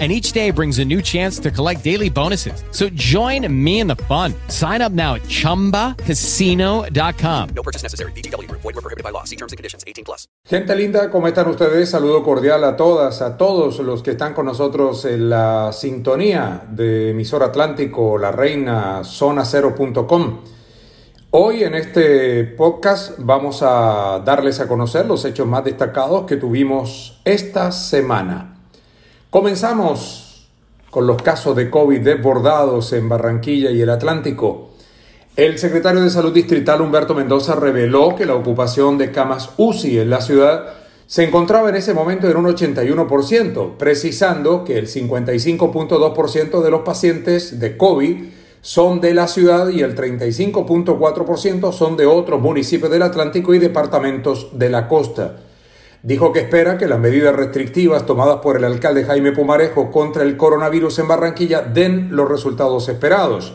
and each day brings a new chance to collect daily bonuses. So join me in the fun. Sign up now at ChumbaCasino.com. No purchase necessary. BGW. Void were prohibited by law. See terms and conditions. 18 plus. Gente linda, ¿cómo están ustedes? Saludo cordial a todas, a todos los que están con nosotros en la sintonía de emisor Atlántico, la reina zona cero.com. Hoy en este podcast vamos a darles a conocer los hechos más destacados que tuvimos esta semana. Comenzamos con los casos de COVID desbordados en Barranquilla y el Atlántico. El secretario de Salud Distrital Humberto Mendoza reveló que la ocupación de camas UCI en la ciudad se encontraba en ese momento en un 81%, precisando que el 55.2% de los pacientes de COVID son de la ciudad y el 35.4% son de otros municipios del Atlántico y departamentos de la costa dijo que espera que las medidas restrictivas tomadas por el alcalde Jaime Pumarejo contra el coronavirus en Barranquilla den los resultados esperados.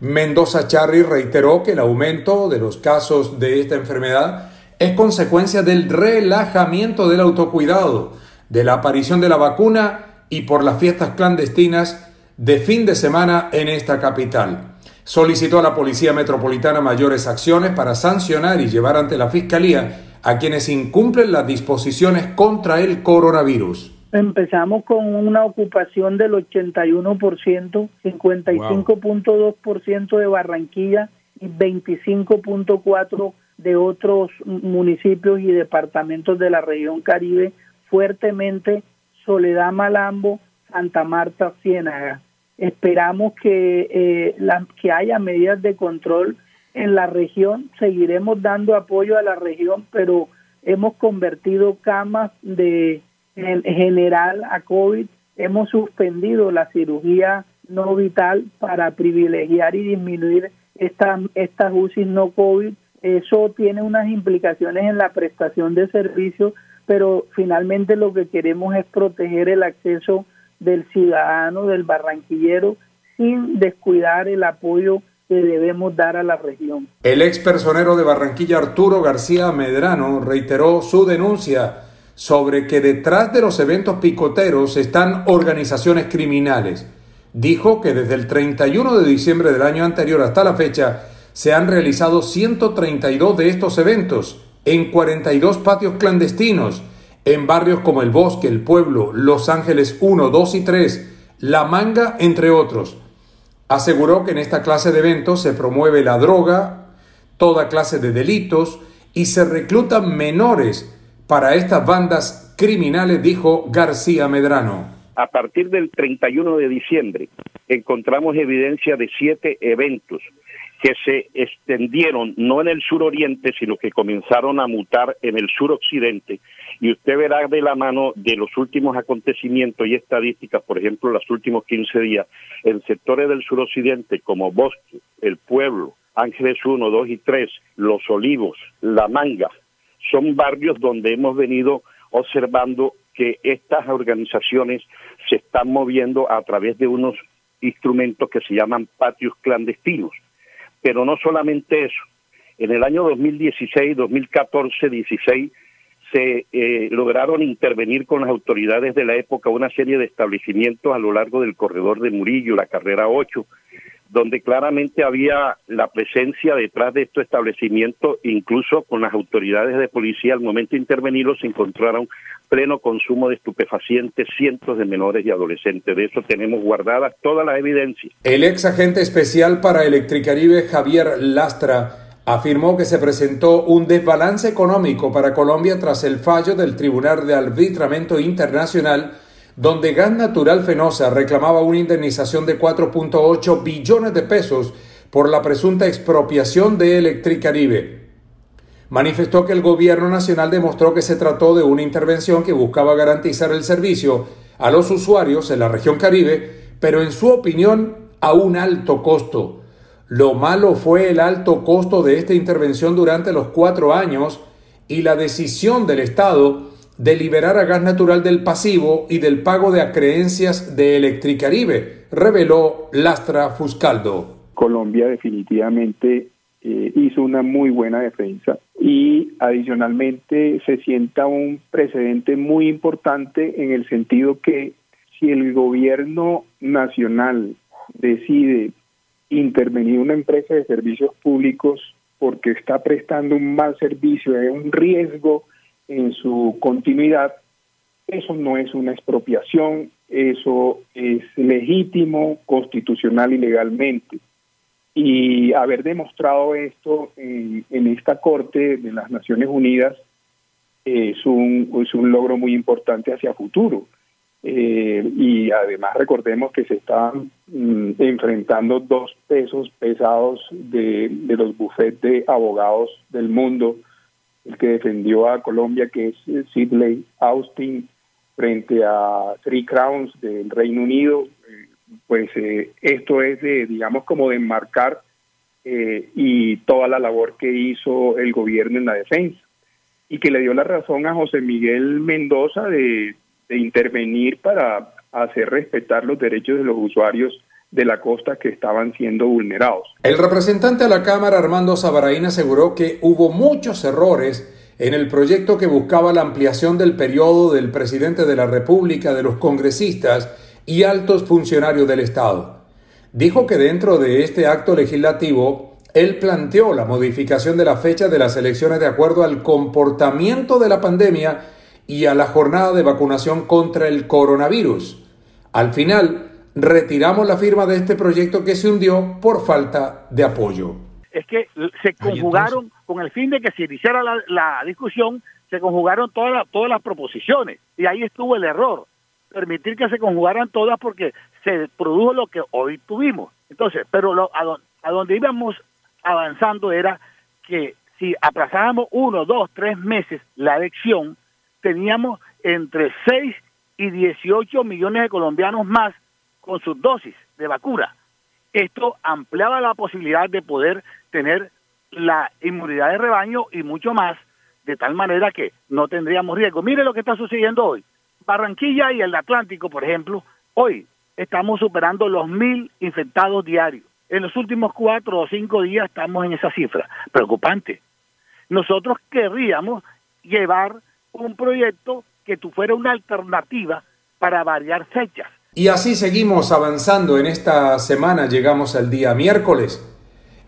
Mendoza Charri reiteró que el aumento de los casos de esta enfermedad es consecuencia del relajamiento del autocuidado, de la aparición de la vacuna y por las fiestas clandestinas de fin de semana en esta capital. Solicitó a la Policía Metropolitana mayores acciones para sancionar y llevar ante la Fiscalía a quienes incumplen las disposiciones contra el coronavirus. Empezamos con una ocupación del 81%, 55.2% de Barranquilla y 25.4% de otros municipios y departamentos de la región Caribe, fuertemente Soledad Malambo, Santa Marta, Ciénaga. Esperamos que, eh, que haya medidas de control en la región, seguiremos dando apoyo a la región, pero hemos convertido camas de en general a COVID, hemos suspendido la cirugía no vital para privilegiar y disminuir esta, estas UCI no COVID. Eso tiene unas implicaciones en la prestación de servicios, pero finalmente lo que queremos es proteger el acceso del ciudadano, del barranquillero, sin descuidar el apoyo debemos dar a la región. El ex personero de Barranquilla, Arturo García Medrano, reiteró su denuncia sobre que detrás de los eventos picoteros están organizaciones criminales. Dijo que desde el 31 de diciembre del año anterior hasta la fecha se han realizado 132 de estos eventos en 42 patios clandestinos en barrios como El Bosque, El Pueblo, Los Ángeles 1, 2 y 3, La Manga, entre otros. Aseguró que en esta clase de eventos se promueve la droga, toda clase de delitos y se reclutan menores para estas bandas criminales, dijo García Medrano. A partir del 31 de diciembre encontramos evidencia de siete eventos que se extendieron no en el suroriente, sino que comenzaron a mutar en el suroccidente y usted verá de la mano de los últimos acontecimientos y estadísticas, por ejemplo, los últimos 15 días, en sectores del suroccidente como Bosque, El Pueblo, Ángeles 1, 2 y 3, Los Olivos, La Manga, son barrios donde hemos venido observando que estas organizaciones se están moviendo a través de unos instrumentos que se llaman patios clandestinos. Pero no solamente eso. En el año 2016, 2014, 16 se eh, lograron intervenir con las autoridades de la época una serie de establecimientos a lo largo del corredor de Murillo, la carrera 8, donde claramente había la presencia detrás de estos establecimientos, incluso con las autoridades de policía, al momento de intervenirlos se encontraron pleno consumo de estupefacientes, cientos de menores y adolescentes. De eso tenemos guardadas todas las evidencias. El ex agente especial para Electricaribe, Javier Lastra, afirmó que se presentó un desbalance económico para Colombia tras el fallo del Tribunal de Arbitramiento Internacional donde Gas Natural Fenosa reclamaba una indemnización de 4.8 billones de pesos por la presunta expropiación de Electricaribe. Manifestó que el gobierno nacional demostró que se trató de una intervención que buscaba garantizar el servicio a los usuarios en la región Caribe, pero en su opinión a un alto costo. Lo malo fue el alto costo de esta intervención durante los cuatro años y la decisión del Estado de liberar a gas natural del pasivo y del pago de acreencias de Electricaribe, reveló Lastra Fuscaldo. Colombia definitivamente eh, hizo una muy buena defensa y adicionalmente se sienta un precedente muy importante en el sentido que si el gobierno nacional decide intervenir una empresa de servicios públicos porque está prestando un mal servicio, es un riesgo en su continuidad, eso no es una expropiación, eso es legítimo, constitucional y legalmente. Y haber demostrado esto en, esta Corte de las Naciones Unidas es un, es un logro muy importante hacia futuro. Eh, y además recordemos que se están mm, enfrentando dos pesos pesados de, los bufetes de abogados del mundo. El que defendió a Colombia, que es eh, Sidley Austin, frente a Three Crowns del Reino Unido, eh, pues eh, esto es de, digamos, como de enmarcar y toda la labor que hizo el gobierno en la defensa. Y que le dio la razón a José Miguel Mendoza de intervenir para hacer respetar los derechos de los usuarios de la costa que estaban siendo vulnerados. El representante a la Cámara, Armando Sabaraín, aseguró que hubo muchos errores en el proyecto que buscaba la ampliación del periodo del presidente de la República, de los congresistas y altos funcionarios del Estado. Dijo que dentro de este acto legislativo, él planteó la modificación de la fecha de las elecciones de acuerdo al comportamiento de la pandemia y a la jornada de vacunación contra el coronavirus. Al final, retiramos la firma de este proyecto que se hundió por falta de apoyo. Es que se conjugaron, con el fin de que se iniciara la, discusión, se conjugaron todas, todas las proposiciones. Y ahí estuvo el error. Permitir que se conjugaran todas porque se produjo lo que hoy tuvimos. Entonces, pero lo, a, a donde íbamos avanzando era que si aplazábamos uno, dos, tres meses la elección, teníamos entre 6 y 18 millones de colombianos más con sus dosis de vacuna. Esto ampliaba la posibilidad de poder tener la inmunidad de rebaño y mucho más, de tal manera que no tendríamos riesgo. Mire lo que está sucediendo hoy. Barranquilla y el Atlántico, por ejemplo, hoy estamos superando los mil infectados diarios. En los últimos cuatro o cinco días estamos en esa cifra. Preocupante. Nosotros querríamos llevar un proyecto que fuera una alternativa para variar fechas. Y así seguimos avanzando. En esta semana llegamos al día miércoles.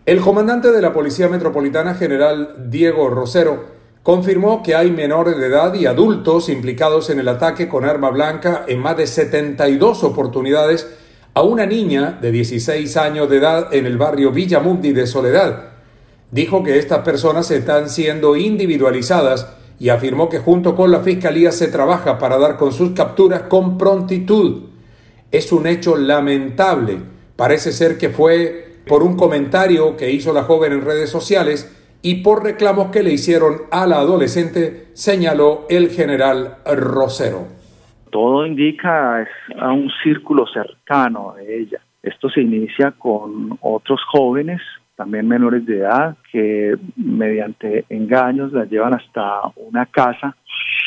El comandante de la Policía Metropolitana General Diego Rosero confirmó que hay menores de edad y adultos implicados en el ataque con arma blanca en más de 72 oportunidades a una niña de 16 años de edad en el barrio Villamundi de Soledad. Dijo que estas personas están siendo individualizadas y afirmó que junto con la Fiscalía se trabaja para dar con sus capturas con prontitud es un hecho lamentable. Parece ser que fue por un comentario que hizo la joven en redes sociales y por reclamos que le hicieron a la adolescente, señaló el general Rosero. Todo indica a un círculo cercano de ella. Esto se inicia con otros jóvenes, también menores de edad, que mediante engaños la llevan hasta una casa,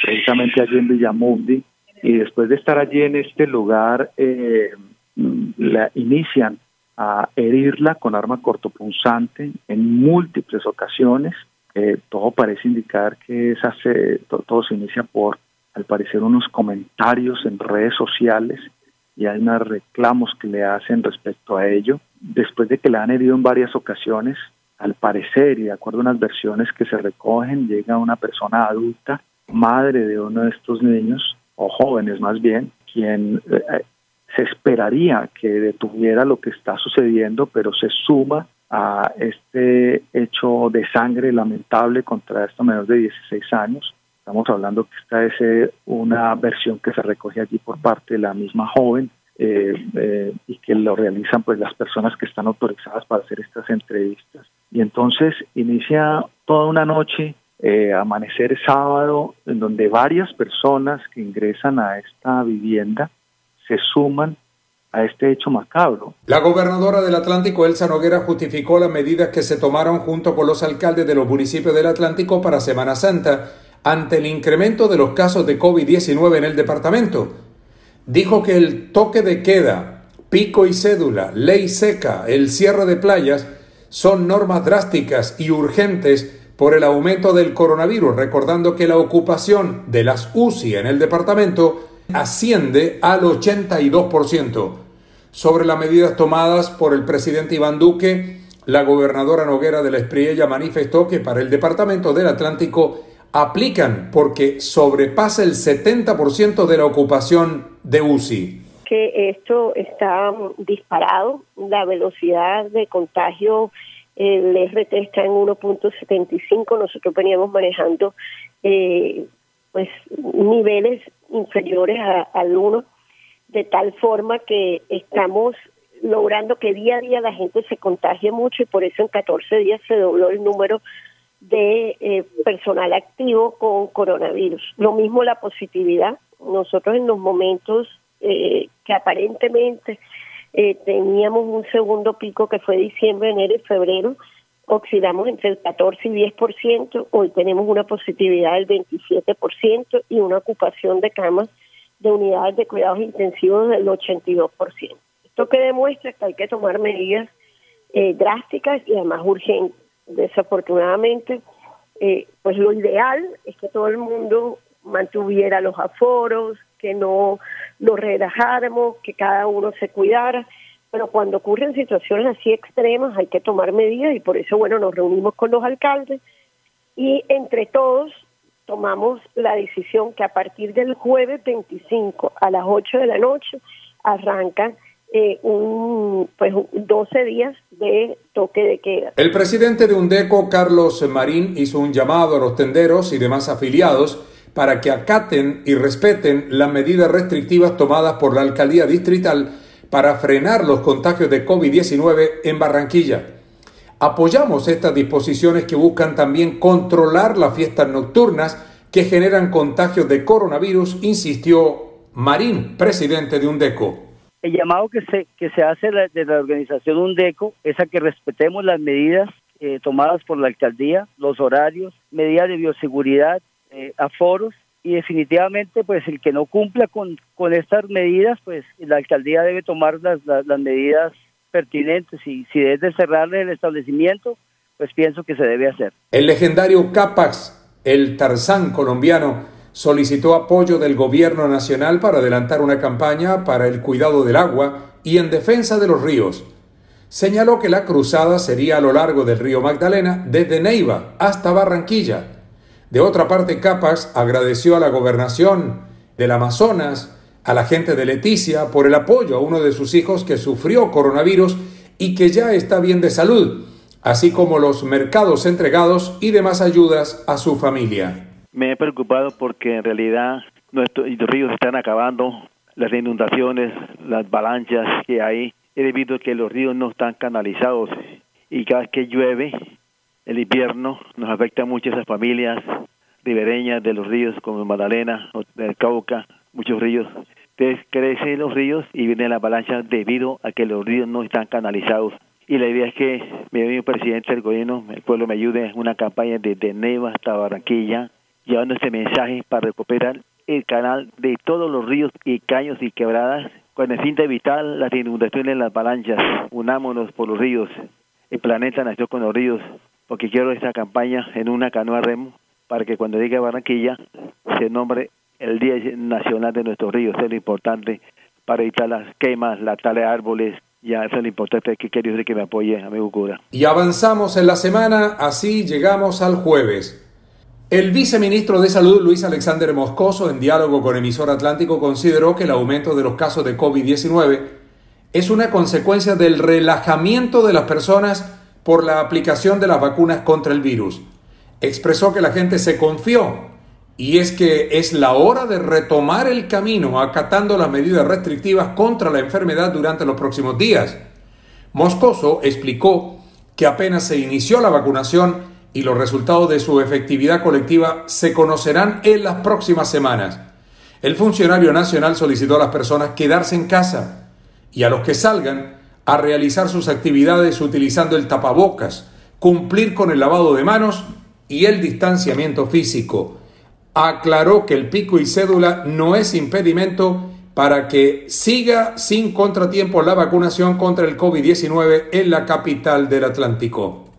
precisamente allí en Villamundi, y después de estar allí en este lugar, eh, la inician a herirla con arma cortopunzante en múltiples ocasiones. Todo parece indicar que esa se, todo se inicia por, al parecer, unos comentarios en redes sociales y hay unos reclamos que le hacen respecto a ello. Después de que la han herido en varias ocasiones, al parecer y de acuerdo a unas versiones que se recogen, llega una persona adulta, madre de uno de estos niños, o jóvenes más bien, quien eh, se esperaría que detuviera lo que está sucediendo, pero se suma a este hecho de sangre lamentable contra esta menor de 16 años. Estamos hablando que esta es eh, una versión que se recoge allí por parte de la misma joven eh, y que lo realizan pues las personas que están autorizadas para hacer estas entrevistas. Y entonces inicia toda una noche eh, amanecer sábado, en donde varias personas que ingresan a esta vivienda se suman a este hecho macabro. La gobernadora del Atlántico, Elsa Noguera, justificó las medidas que se tomaron junto con los alcaldes de los municipios del Atlántico para Semana Santa ante el incremento de los casos de COVID-19 en el departamento. Dijo que el toque de queda, pico y cédula, ley seca, el cierre de playas son normas drásticas y urgentes por el aumento del coronavirus, recordando que la ocupación de las UCI en el departamento asciende al 82%. Sobre las medidas tomadas por el presidente Iván Duque, la gobernadora Noguera de la Espriella manifestó que para el Departamento del Atlántico aplican porque sobrepasa el 70% de la ocupación de UCI. Que esto está disparado, la velocidad de contagio, el RT está en 1.75, nosotros veníamos manejando eh, pues niveles inferiores al 1, de tal forma que estamos logrando que día a día la gente se contagie mucho y por eso en 14 días se dobló el número de eh, personal activo con coronavirus. Lo mismo la positividad. Nosotros en los momentos eh, que aparentemente eh, teníamos un segundo pico que fue diciembre, enero y febrero, oxidamos entre el 14 y 10%, hoy tenemos una positividad del 27% y una ocupación de camas de unidades de cuidados intensivos del 82%. Esto que demuestra que hay que tomar medidas drásticas y además urgentes. Desafortunadamente, eh, pues lo ideal es que todo el mundo mantuviera los aforos, que no nos relajáramos, que cada uno se cuidara pero cuando ocurren situaciones así extremas hay que tomar medidas y por eso, bueno, nos reunimos con los alcaldes y entre todos tomamos la decisión que a partir del jueves 25 a las 8 de la noche arrancan eh, un, pues 12 días de toque de queda. El presidente de UNDECO, Carlos Marín, hizo un llamado a los tenderos y demás afiliados para que acaten y respeten las medidas restrictivas tomadas por la alcaldía distrital para frenar los contagios de COVID-19 en Barranquilla. Apoyamos estas disposiciones que buscan también controlar las fiestas nocturnas que generan contagios de coronavirus, insistió Marín, presidente de UNDECO. El llamado que se, que se hace de la organización UNDECO es a que respetemos las medidas eh, tomadas por la alcaldía, los horarios, medidas de bioseguridad, eh, aforos y definitivamente pues el que no cumpla con, con estas medidas pues la alcaldía debe tomar las, las, medidas pertinentes y si es de cerrarle el establecimiento pues pienso que se debe hacer. El legendario Capax, el Tarzán colombiano, solicitó apoyo del gobierno nacional para adelantar una campaña para el cuidado del agua y en defensa de los ríos. Señaló que la cruzada sería a lo largo del río Magdalena desde Neiva hasta Barranquilla de otra parte, Capax agradeció a la gobernación del Amazonas, a la gente de Leticia, por el apoyo a uno de sus hijos que sufrió coronavirus y que ya está bien de salud, así como los mercados entregados y demás ayudas a su familia. Me he preocupado porque en realidad nuestros ríos están acabando, las inundaciones, las avalanchas que hay, he debido a que los ríos no están canalizados y cada vez que llueve el invierno nos afecta mucho a esas familias ribereñas de los ríos como Magdalena, del Cauca, muchos ríos. Entonces crecen los ríos y viene la avalancha debido a que los ríos no están canalizados. Y la idea es que mi presidente del gobierno, el pueblo me ayude en una campaña desde Neva hasta Barranquilla, llevando este mensaje para recuperar el canal de todos los ríos y caños y quebradas con el fin de evitar las inundaciones en las avalanchas. Unámonos por los ríos. El planeta nació con los ríos porque quiero esta campaña en una canoa remo para que cuando llegue a Barranquilla se nombre el Día Nacional de nuestros ríos. es lo importante para evitar las quemas, la tala de árboles. Ya es lo importante que quiero que me apoye, amigo cura. Y avanzamos en la semana, así llegamos al jueves. El viceministro de Salud, Luis Alexander Moscoso, en diálogo con Emisor Atlántico, consideró que el aumento de los casos de COVID-19 es una consecuencia del relajamiento de las personas por la aplicación de las vacunas contra el virus. Expresó que la gente se confió y es que es la hora de retomar el camino acatando las medidas restrictivas contra la enfermedad durante los próximos días. Moscoso explicó que apenas se inició la vacunación y los resultados de su efectividad colectiva se conocerán en las próximas semanas. El funcionario nacional solicitó a las personas quedarse en casa y a los que salgan a realizar sus actividades utilizando el tapabocas, cumplir con el lavado de manos y el distanciamiento físico. Aclaró que el pico y cédula no es impedimento para que siga sin contratiempo la vacunación contra el COVID-19 en la capital del Atlántico.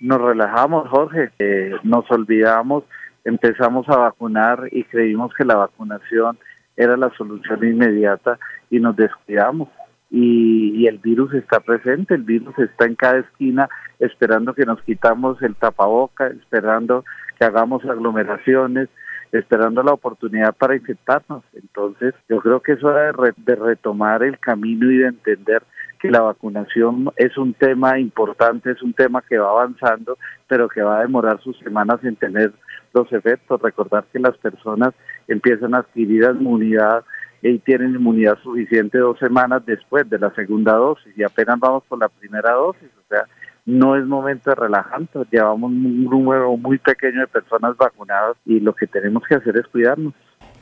Nos relajamos, Jorge, eh, nos olvidamos, empezamos a vacunar y creímos que la vacunación era la solución inmediata y nos descuidamos. Y, y, el virus está presente, el virus está en cada esquina esperando que nos quitamos el tapaboca, esperando que hagamos aglomeraciones, esperando la oportunidad para infectarnos. Entonces, yo creo que es hora de, retomar el camino y de entender que la vacunación es un tema importante, es un tema que va avanzando, pero que va a demorar sus semanas en tener los efectos. Recordar que las personas empiezan a adquirir inmunidad y tienen inmunidad suficiente dos semanas después de la segunda dosis y apenas vamos por la primera dosis. O sea, no es momento de relajante, llevamos un número muy pequeño de personas vacunadas y lo que tenemos que hacer es cuidarnos.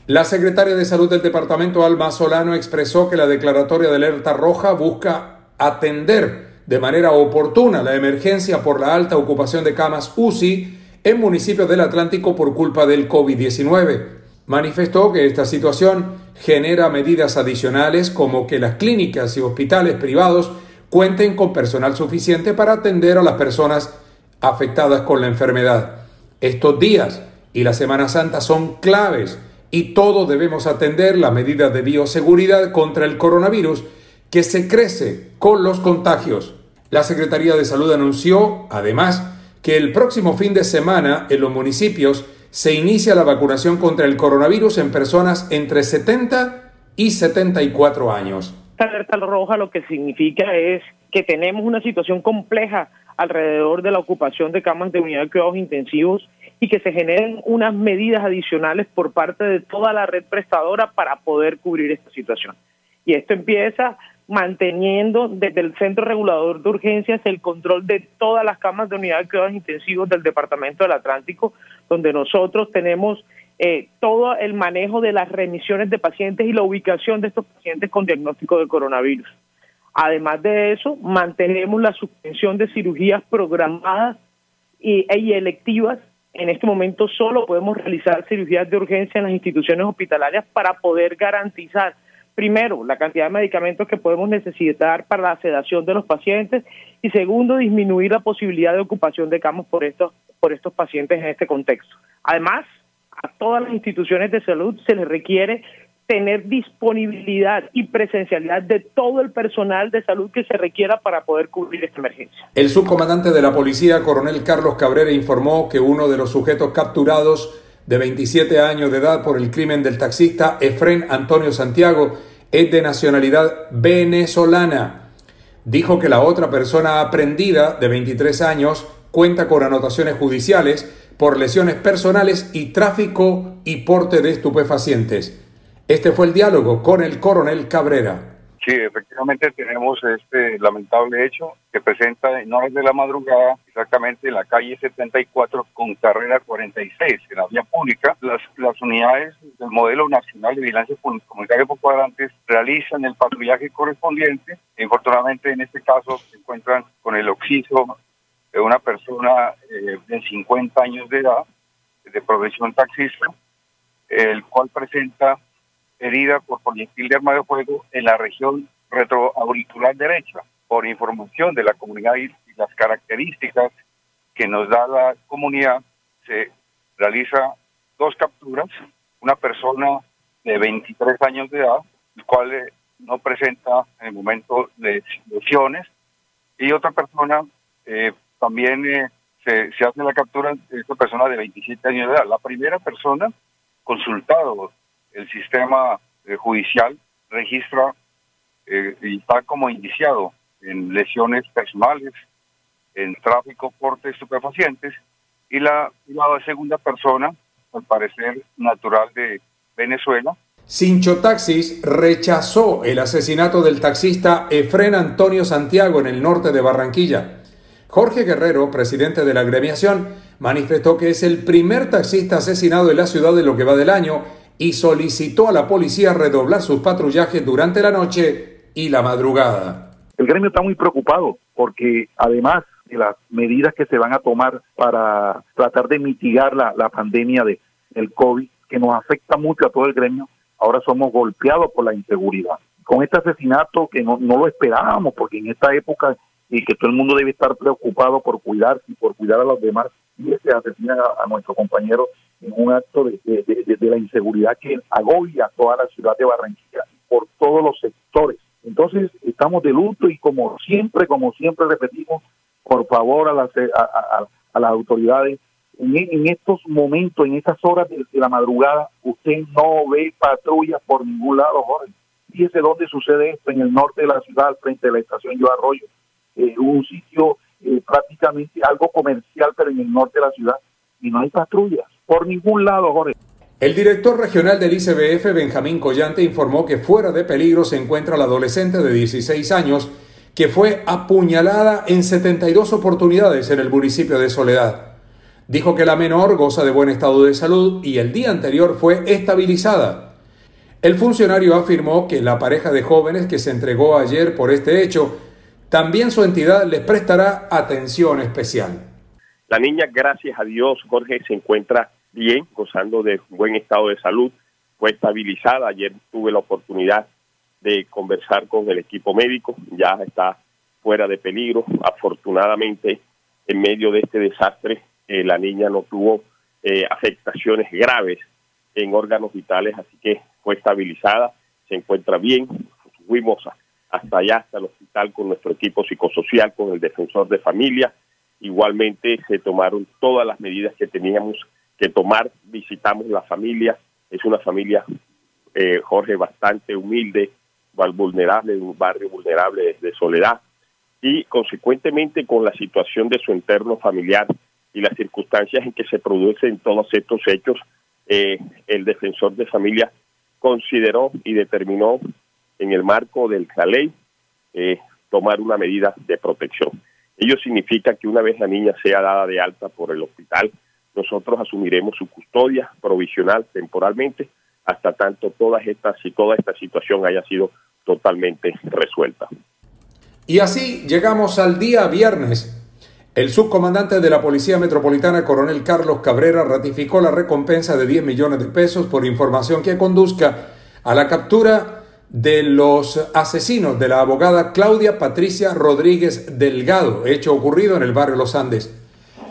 La secretaria de Salud del departamento, Alma Solano, expresó que la declaratoria de alerta roja busca atender de manera oportuna la emergencia por la alta ocupación de camas UCI en municipios del Atlántico por culpa del COVID-19. Manifestó que esta situación genera medidas adicionales como que las clínicas y hospitales privados cuenten con personal suficiente para atender a las personas afectadas con la enfermedad. Estos días y la Semana Santa son claves y todos debemos atender las medidas de bioseguridad contra el coronavirus que se crece con los contagios. La Secretaría de Salud anunció, además, que el próximo fin de semana en los municipios se inicia la vacunación contra el coronavirus en personas entre 70 y 74 años alerta roja lo que significa es que tenemos una situación compleja alrededor de la ocupación de camas de unidad de cuidados intensivos y que se generen unas medidas adicionales por parte de toda la red prestadora para poder cubrir esta situación. Y esto empieza manteniendo desde el Centro Regulador de Urgencias el control de todas las camas de unidad de cuidados intensivos del Departamento del Atlántico, donde nosotros tenemos eh, todo el manejo de las remisiones de pacientes y la ubicación de estos pacientes con diagnóstico de coronavirus. Además de eso, mantenemos la suspensión de cirugías programadas y, y electivas. En este momento solo podemos realizar cirugías de urgencia en las instituciones hospitalarias para poder garantizar, primero, la cantidad de medicamentos que podemos necesitar para la sedación de los pacientes y segundo, disminuir la posibilidad de ocupación de camas por estos, por estos pacientes en este contexto. Además, a todas las instituciones de salud se les requiere tener disponibilidad y presencialidad de todo el personal de salud que se requiera para poder cubrir esta emergencia. El subcomandante de la policía, coronel Carlos Cabrera, informó que uno de los sujetos capturados de 27 años de edad por el crimen del taxista Efren Antonio Santiago es de nacionalidad venezolana. Dijo que la otra persona aprendida de 23 años cuenta con anotaciones judiciales por lesiones personales y tráfico y porte de estupefacientes. Este fue el diálogo con el coronel Cabrera. Sí, efectivamente tenemos este lamentable hecho que presenta en horas de la madrugada, exactamente en la calle 74 con carrera 46, en la vía pública. Las, las unidades del modelo nacional de vigilancia comunitaria por cuadrantes realizan el patrullaje correspondiente. Infortunadamente, en este caso, se encuentran con el oxiso de una persona eh, de 50 años de edad, de profesión taxista, el cual presenta herida por proyectil de arma de fuego en la región retroauricular derecha. Por información de la comunidad y las características que nos da la comunidad, se realiza dos capturas, una persona de 23 años de edad, el cual eh, no presenta en el momento de lesiones, y otra persona eh, también eh, se, se, hace la captura de esta persona de 27 años de edad. La primera persona, consultado el sistema eh, judicial, registra eh, está como indiciado en lesiones personales, en tráfico, porte estupefacientes, y la, la segunda persona, al parecer natural de Venezuela, Sincho Taxis rechazó el asesinato del taxista Efren Antonio Santiago en el norte de Barranquilla. Jorge Guerrero, presidente de la agremiación, manifestó que es el primer taxista asesinado en la ciudad de lo que va del año y solicitó a la policía redoblar sus patrullajes durante la noche y La Madrugada. El gremio está muy preocupado porque además de las medidas que se van a tomar para tratar de mitigar la, la pandemia de, del COVID, que nos afecta mucho a todo el gremio, ahora somos golpeados por la inseguridad. Con este asesinato que no, no lo esperábamos, porque en esta época y que todo el mundo debe estar preocupado por cuidar y por cuidar a los demás, y se asesina a, nuestro compañero en un acto de, de, de, la inseguridad que agobia toda la ciudad de Barranquilla por todos los sectores. Entonces, estamos de luto y como siempre, como siempre repetimos, por favor a las, a, a, las autoridades, en, estos momentos, en estas horas de, la madrugada, usted no ve patrullas por ningún lado, Jorge. Fíjese dónde sucede esto, en el norte de la ciudad, frente a la estación Yo Arroyo, eh, un sitio eh, prácticamente algo comercial, pero en el norte de la ciudad, y no hay patrullas por ningún lado, Jorge. El director regional del ICBF, Benjamín Collante, informó que fuera de peligro se encuentra la adolescente de 16 años que fue apuñalada en 72 oportunidades en el municipio de Soledad. Dijo que la menor goza de buen estado de salud y el día anterior fue estabilizada. El funcionario afirmó que la pareja de jóvenes que se entregó ayer por este hecho, también su entidad les prestará atención especial. La niña, gracias a Dios, Jorge, se encuentra bien, gozando de buen estado de salud, fue estabilizada. Ayer tuve la oportunidad de conversar con el equipo médico, ya está fuera de peligro. Afortunadamente, en medio de este desastre, eh, la niña no tuvo eh, afectaciones graves en órganos vitales, así que fue estabilizada, se encuentra bien. Fuimos hasta allá, hasta el hospital con nuestro equipo psicosocial, con el defensor de familia. Igualmente se tomaron todas las medidas que teníamos que tomar, visitamos la familia, es una familia, eh, Jorge, bastante humilde, vulnerable, de un barrio vulnerable de soledad, y consecuentemente con la situación de su entorno familiar y las circunstancias en que se producen todos estos hechos, eh, el defensor de familia consideró y determinó en el marco de la ley eh, tomar una medida de protección. Ello significa que una vez la niña sea dada de alta por el hospital, nosotros asumiremos su custodia provisional temporalmente hasta tanto todas estas y toda esta situación haya sido totalmente resuelta. Y así llegamos al día viernes. El subcomandante de la Policía Metropolitana, coronel Carlos Cabrera, ratificó la recompensa de 10 millones de pesos por información que conduzca a la captura de los asesinos de la abogada Claudia Patricia Rodríguez Delgado, hecho ocurrido en el barrio Los Andes.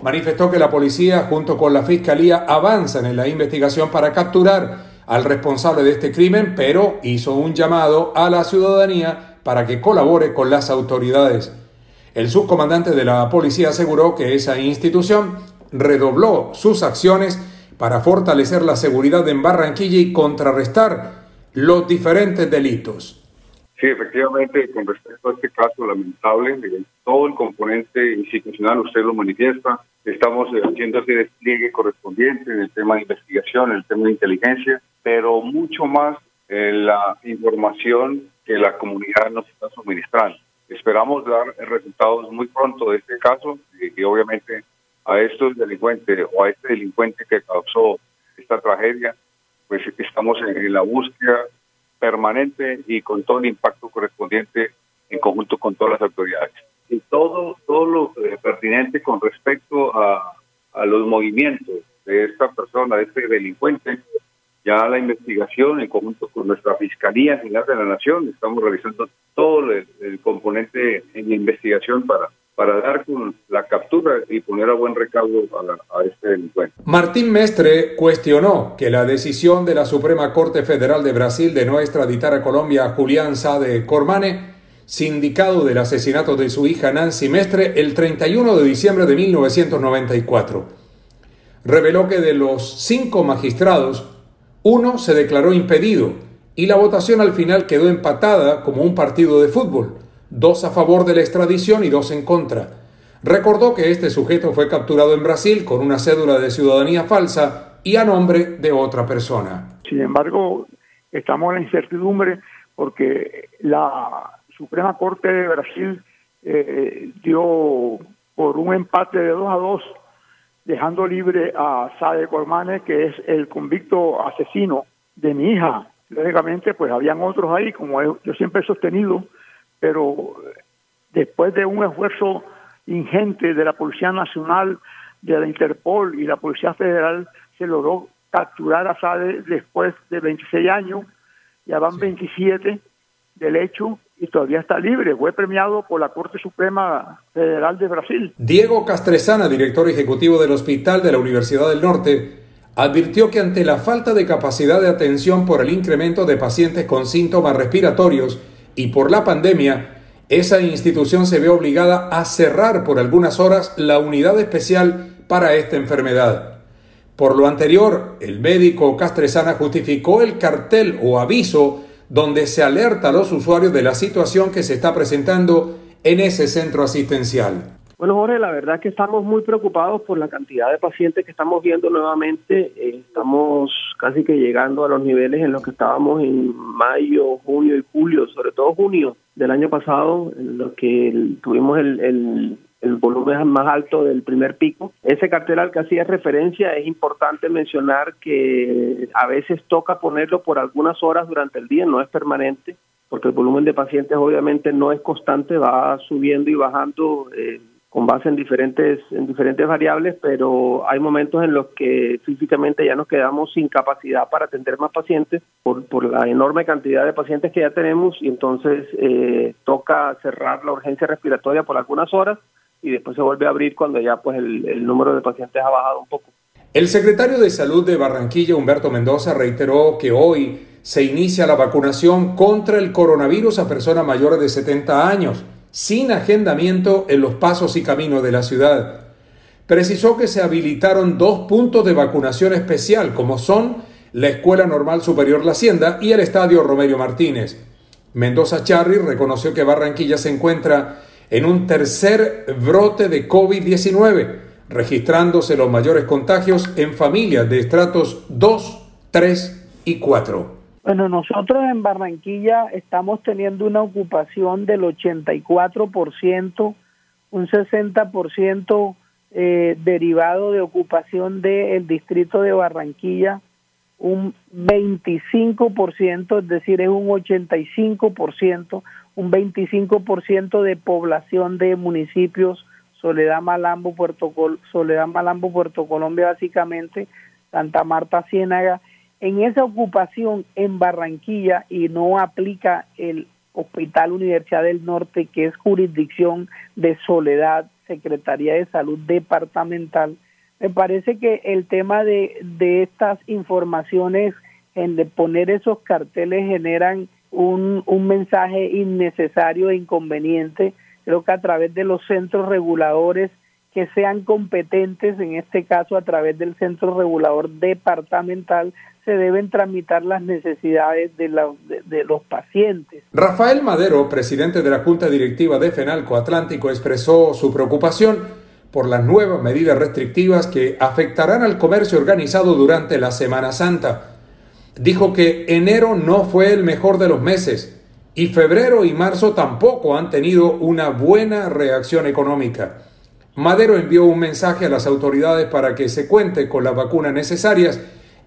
Manifestó que la policía junto con la fiscalía avanzan en la investigación para capturar al responsable de este crimen, pero hizo un llamado a la ciudadanía para que colabore con las autoridades. El subcomandante de la policía aseguró que esa institución redobló sus acciones para fortalecer la seguridad en Barranquilla y contrarrestar los diferentes delitos. Sí, efectivamente, con respecto a este caso lamentable, todo el componente institucional usted lo manifiesta, estamos haciendo ese despliegue correspondiente en el tema de investigación, en el tema de inteligencia, pero mucho más en la información que la comunidad nos está suministrando. Esperamos dar resultados muy pronto de este caso y, obviamente a estos delincuentes o a este delincuente que causó esta tragedia, pues estamos en, la búsqueda permanente y con todo el impacto correspondiente en conjunto con todas las autoridades. Y todo, todo lo eh, pertinente con respecto a, a los movimientos de esta persona, de este delincuente, ya la investigación en conjunto con nuestra Fiscalía General de la Nación, estamos realizando todo el, componente en investigación para, para dar con la captura y poner a buen recaudo a, este delincuente. Martín Mestre cuestionó que la decisión de la Suprema Corte Federal de Brasil de no extraditar a Colombia a Julián Sade Cormane, sindicado del asesinato de su hija Nancy Mestre el 31 de diciembre de 1994. Reveló que de los cinco magistrados, uno se declaró impedido y la votación al final quedó empatada como un partido de fútbol, dos a favor de la extradición y dos en contra. Recordó que este sujeto fue capturado en Brasil con una cédula de ciudadanía falsa y a nombre de otra persona. Sin embargo, estamos en la incertidumbre porque la Suprema Corte de Brasil eh, dio por un empate de dos a dos dejando libre a Sade Cormane, que es el convicto asesino de mi hija. Lógicamente, pues habían otros ahí, como yo siempre he sostenido, pero después de un esfuerzo ingente de la Policía Nacional, de la Interpol y la Policía Federal, se logró capturar a Sade después de 26 años, ya van 27 del hecho y todavía está libre. Fue premiado por la Corte Suprema Federal de Brasil. Diego Castresana, director ejecutivo del Hospital de la Universidad del Norte, advirtió que ante la falta de capacidad de atención por el incremento de pacientes con síntomas respiratorios y por la pandemia, esa institución se ve obligada a cerrar por algunas horas la unidad especial para esta enfermedad. Por lo anterior, el médico Castresana justificó el cartel o aviso donde se alerta a los usuarios de la situación que se está presentando en ese centro asistencial. Bueno, Jorge, la verdad es que estamos muy preocupados por la cantidad de pacientes que estamos viendo nuevamente. Eh, estamos casi que llegando a los niveles en los que estábamos en mayo, junio y julio, sobre todo junio del año pasado, en los que tuvimos el, el volumen más alto del primer pico. Ese cartel al que hacía referencia es importante mencionar que a veces toca ponerlo por algunas horas durante el día, no es permanente, porque el volumen de pacientes obviamente no es constante, va subiendo y bajando eh, con base en diferentes en diferentes variables, pero hay momentos en los que físicamente ya nos quedamos sin capacidad para atender más pacientes por, por la enorme cantidad de pacientes que ya tenemos y entonces eh, toca cerrar la urgencia respiratoria por algunas horas y después se vuelve a abrir cuando ya pues el, número de pacientes ha bajado un poco. El secretario de Salud de Barranquilla, Humberto Mendoza, reiteró que hoy se inicia la vacunación contra el coronavirus a personas mayores de 70 años, sin agendamiento en los pasos y caminos de la ciudad. Precisó que se habilitaron dos puntos de vacunación especial, como son la Escuela Normal Superior La Hacienda y el Estadio Romelio Martínez. Mendoza Charri reconoció que Barranquilla se encuentra en un tercer brote de COVID-19, registrándose los mayores contagios en familias de estratos 2, 3 y 4. Bueno, nosotros en Barranquilla estamos teniendo una ocupación del 84%, un 60% eh, derivado de ocupación del distrito de Barranquilla, un 25%, es decir, es un 85%, un 25% de población de municipios, Soledad Malambo, Puerto Soledad Malambo, Puerto Colombia básicamente, Santa Marta, Ciénaga, en esa ocupación en Barranquilla y no aplica el Hospital Universidad del Norte, que es jurisdicción de Soledad, Secretaría de Salud Departamental, me parece que el tema de, de estas informaciones, en de poner esos carteles generan un, un mensaje innecesario e inconveniente. Creo que a través de los centros reguladores que sean competentes, en este caso a través del centro regulador departamental, se deben tramitar las necesidades de, de, los pacientes. Rafael Madero, presidente de la Junta Directiva de Fenalco Atlántico, expresó su preocupación por las nuevas medidas restrictivas que afectarán al comercio organizado durante la Semana Santa dijo que enero no fue el mejor de los meses y febrero y marzo tampoco han tenido una buena reacción económica. Madero envió un mensaje a las autoridades para que se cuente con las vacunas necesarias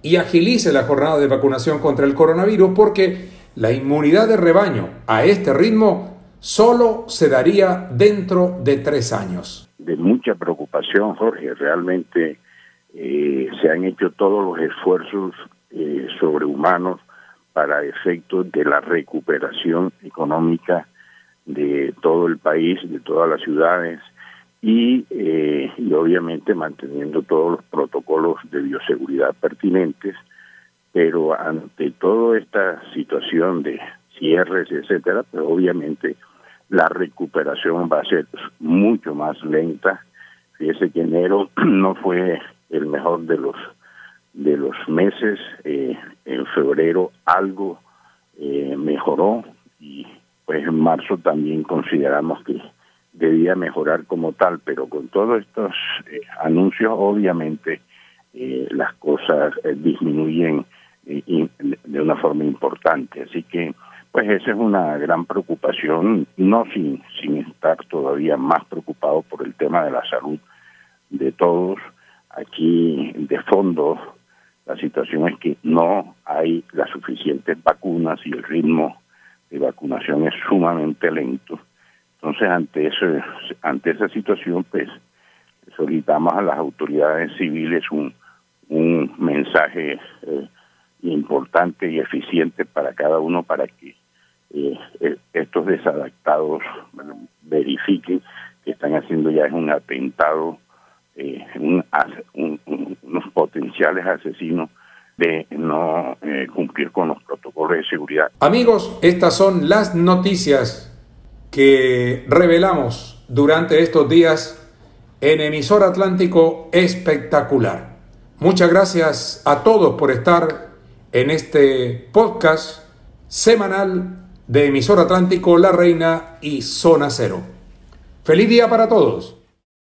y agilice la jornada de vacunación contra el coronavirus porque la inmunidad de rebaño a este ritmo solo se daría dentro de tres años. De mucha preocupación, Jorge, realmente eh, se han hecho todos los esfuerzos eh, sobrehumanos para efectos de la recuperación económica de todo el país, de todas las ciudades y, eh, y obviamente manteniendo todos los protocolos de bioseguridad pertinentes, pero ante toda esta situación de cierres, etcétera, pues obviamente la recuperación va a ser mucho más lenta. Fíjese que enero no fue el mejor de los de los meses, eh, en febrero algo eh, mejoró y pues en marzo también consideramos que debía mejorar como tal, pero con todos estos eh, anuncios obviamente las cosas disminuyen de una forma importante, así que pues esa es una gran preocupación, no sin, sin estar todavía más preocupado por el tema de la salud de todos. Aquí de fondo la situación es que no hay las suficientes vacunas y el ritmo de vacunación es sumamente lento. Entonces, ante eso, ante esa situación, pues solicitamos a las autoridades civiles un, un mensaje eh, importante y eficiente para cada uno para que eh, eh, estos desadaptados verifiquen que están haciendo ya es un atentado, unos potenciales asesinos de no cumplir con los protocolos de seguridad. Amigos, estas son las noticias que revelamos durante estos días en emisor Atlántico Espectacular. Muchas gracias a todos por estar en este podcast semanal de emisor Atlántico La Reina y Zona Cero. Feliz día para todos.